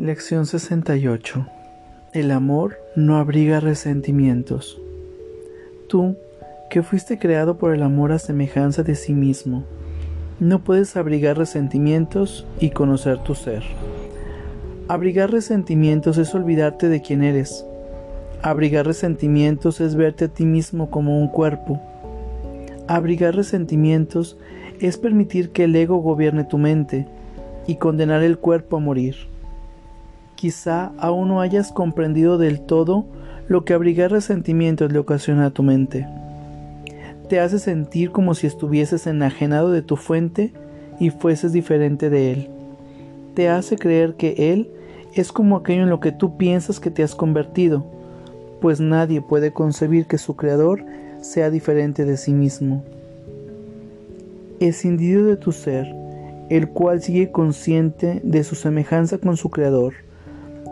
Lección 68 El amor no abriga resentimientos. Tú, que fuiste creado por el amor a semejanza de sí mismo, no puedes abrigar resentimientos y conocer tu ser. Abrigar resentimientos es olvidarte de quién eres. Abrigar resentimientos es verte a ti mismo como un cuerpo. Abrigar resentimientos es permitir que el ego gobierne tu mente y condenar el cuerpo a morir. Quizá aún no hayas comprendido del todo lo que abrigar resentimientos le ocasiona a tu mente. Te hace sentir como si estuvieses enajenado de tu fuente y fueses diferente de él. Te hace creer que él es como aquello en lo que tú piensas que te has convertido, pues nadie puede concebir que su creador sea diferente de sí mismo. Escindido de tu ser, el cual sigue consciente de su semejanza con su creador,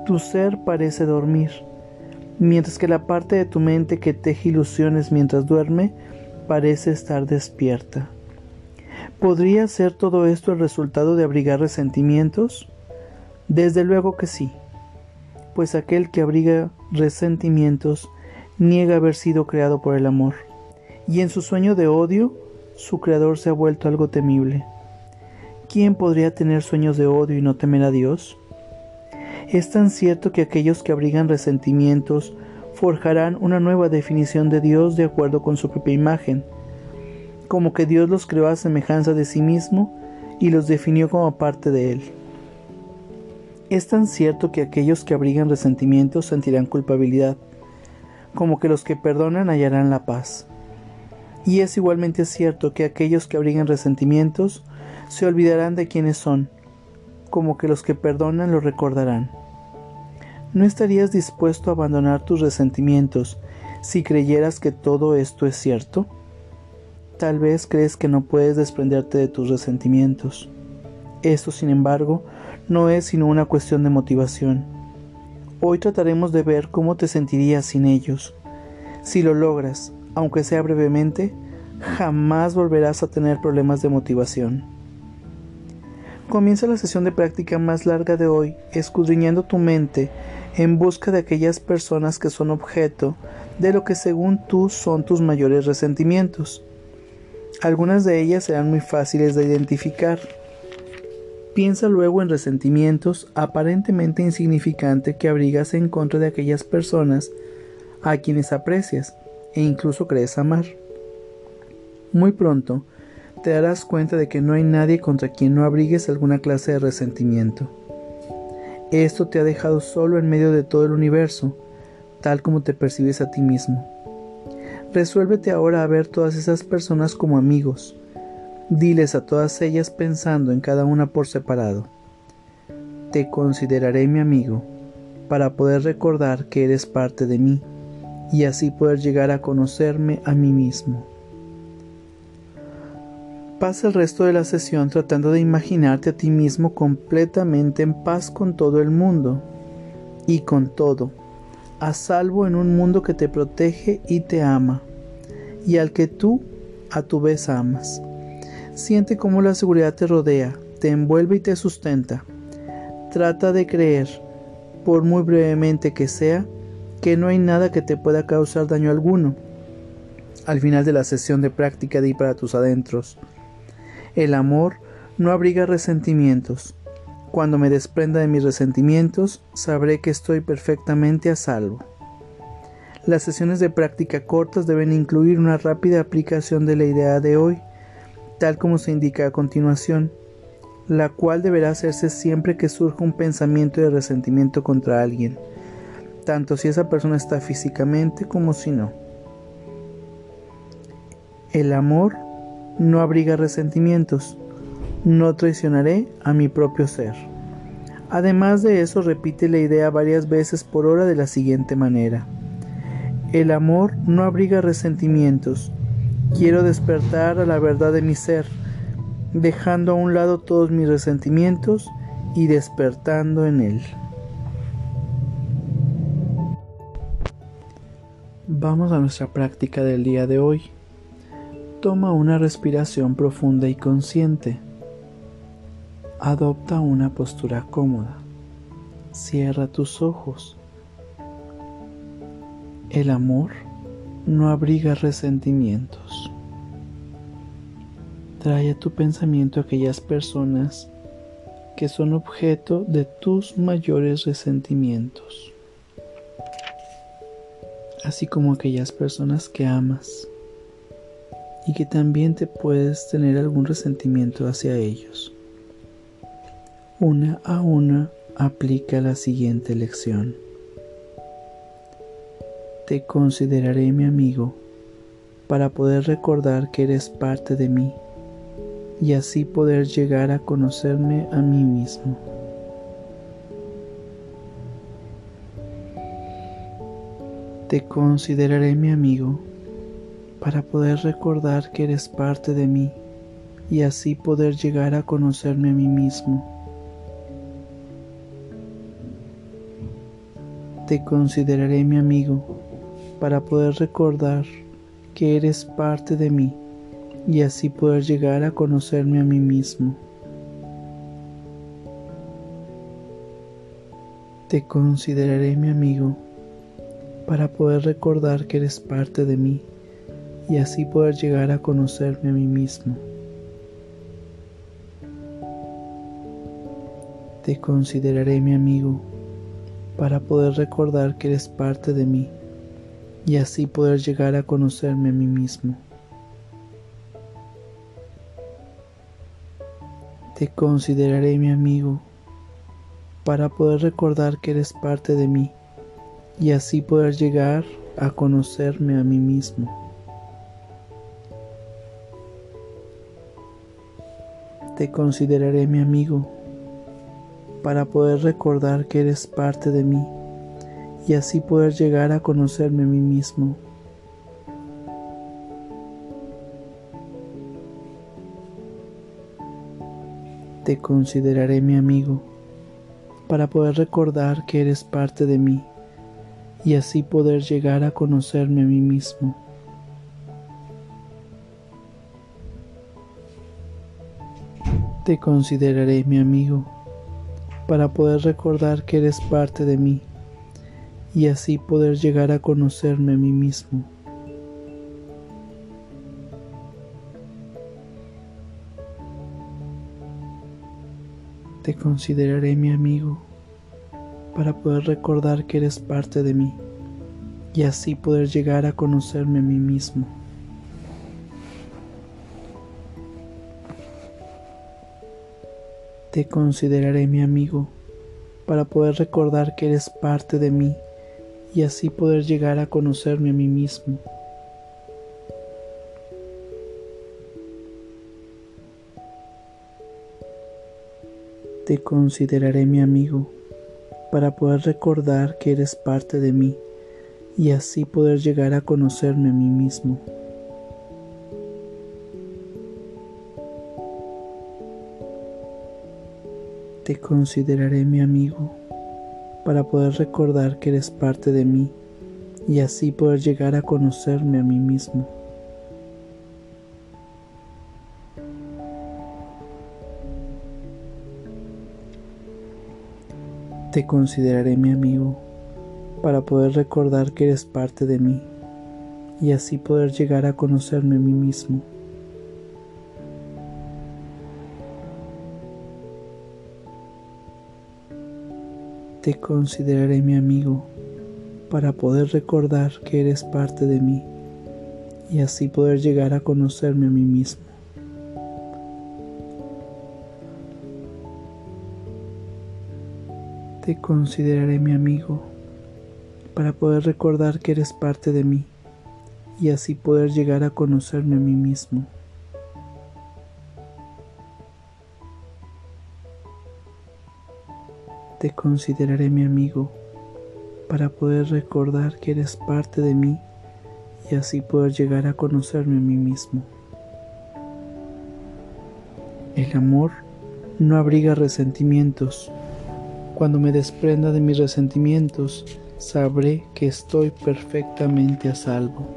tu ser parece dormir, mientras que la parte de tu mente que teje ilusiones mientras duerme parece estar despierta. ¿Podría ser todo esto el resultado de abrigar resentimientos? Desde luego que sí, pues aquel que abriga resentimientos niega haber sido creado por el amor, y en su sueño de odio, su creador se ha vuelto algo temible. ¿Quién podría tener sueños de odio y no temer a Dios? Es tan cierto que aquellos que abrigan resentimientos forjarán una nueva definición de Dios de acuerdo con su propia imagen, como que Dios los creó a semejanza de sí mismo y los definió como parte de Él. Es tan cierto que aquellos que abrigan resentimientos sentirán culpabilidad, como que los que perdonan hallarán la paz. Y es igualmente cierto que aquellos que abrigan resentimientos se olvidarán de quiénes son, como que los que perdonan lo recordarán. ¿No estarías dispuesto a abandonar tus resentimientos si creyeras que todo esto es cierto? Tal vez crees que no puedes desprenderte de tus resentimientos. Esto, sin embargo, no es sino una cuestión de motivación. Hoy trataremos de ver cómo te sentirías sin ellos. Si lo logras, aunque sea brevemente, jamás volverás a tener problemas de motivación. Comienza la sesión de práctica más larga de hoy escudriñando tu mente en busca de aquellas personas que son objeto de lo que según tú son tus mayores resentimientos. Algunas de ellas serán muy fáciles de identificar. Piensa luego en resentimientos aparentemente insignificantes que abrigas en contra de aquellas personas a quienes aprecias e incluso crees amar. Muy pronto te darás cuenta de que no hay nadie contra quien no abrigues alguna clase de resentimiento. Esto te ha dejado solo en medio de todo el universo, tal como te percibes a ti mismo. Resuélvete ahora a ver todas esas personas como amigos, Diles a todas ellas pensando en cada una por separado. Te consideraré mi amigo, para poder recordar que eres parte de mí y así poder llegar a conocerme a mí mismo. Pasa el resto de la sesión tratando de imaginarte a ti mismo completamente en paz con todo el mundo y con todo, a salvo en un mundo que te protege y te ama, y al que tú a tu vez amas. Siente cómo la seguridad te rodea, te envuelve y te sustenta. Trata de creer, por muy brevemente que sea, que no hay nada que te pueda causar daño alguno. Al final de la sesión de práctica di para tus adentros. El amor no abriga resentimientos. Cuando me desprenda de mis resentimientos, sabré que estoy perfectamente a salvo. Las sesiones de práctica cortas deben incluir una rápida aplicación de la idea de hoy tal como se indica a continuación, la cual deberá hacerse siempre que surja un pensamiento de resentimiento contra alguien, tanto si esa persona está físicamente como si no. El amor no abriga resentimientos, no traicionaré a mi propio ser. Además de eso, repite la idea varias veces por hora de la siguiente manera. El amor no abriga resentimientos, Quiero despertar a la verdad de mi ser, dejando a un lado todos mis resentimientos y despertando en él. Vamos a nuestra práctica del día de hoy. Toma una respiración profunda y consciente. Adopta una postura cómoda. Cierra tus ojos. El amor no abriga resentimientos. Trae a tu pensamiento aquellas personas que son objeto de tus mayores resentimientos, así como aquellas personas que amas y que también te puedes tener algún resentimiento hacia ellos. Una a una aplica la siguiente lección. Te consideraré mi amigo para poder recordar que eres parte de mí y así poder llegar a conocerme a mí mismo. Te consideraré mi amigo para poder recordar que eres parte de mí y así poder llegar a conocerme a mí mismo. Te consideraré mi amigo para poder recordar que eres parte de mí y así poder llegar a conocerme a mí mismo. Te consideraré mi amigo para poder recordar que eres parte de mí y así poder llegar a conocerme a mí mismo. Te consideraré mi amigo para poder recordar que eres parte de mí y así poder llegar a conocerme a mí mismo. Te consideraré mi amigo para poder recordar que eres parte de mí y así poder llegar a conocerme a mí mismo. Te consideraré mi amigo para poder recordar que eres parte de mí y así poder llegar a conocerme a mí mismo. Te consideraré mi amigo para poder recordar que eres parte de mí y así poder llegar a conocerme a mí mismo. Te consideraré mi amigo para poder recordar que eres parte de mí y así poder llegar a conocerme a mí mismo. Te consideraré mi amigo para poder recordar que eres parte de mí y así poder llegar a conocerme a mí mismo. Te consideraré mi amigo para poder recordar que eres parte de mí y así poder llegar a conocerme a mí mismo. Te consideraré mi amigo para poder recordar que eres parte de mí y así poder llegar a conocerme a mí mismo. Te consideraré mi amigo para poder recordar que eres parte de mí y así poder llegar a conocerme a mí mismo. Te consideraré mi amigo para poder recordar que eres parte de mí y así poder llegar a conocerme a mí mismo. Te consideraré mi amigo para poder recordar que eres parte de mí y así poder llegar a conocerme a mí mismo. Te consideraré mi amigo para poder recordar que eres parte de mí y así poder llegar a conocerme a mí mismo. Te consideraré mi amigo para poder recordar que eres parte de mí y así poder llegar a conocerme a mí mismo. El amor no abriga resentimientos. Cuando me desprenda de mis resentimientos, sabré que estoy perfectamente a salvo.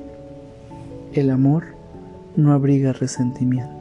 El amor no abriga resentimientos.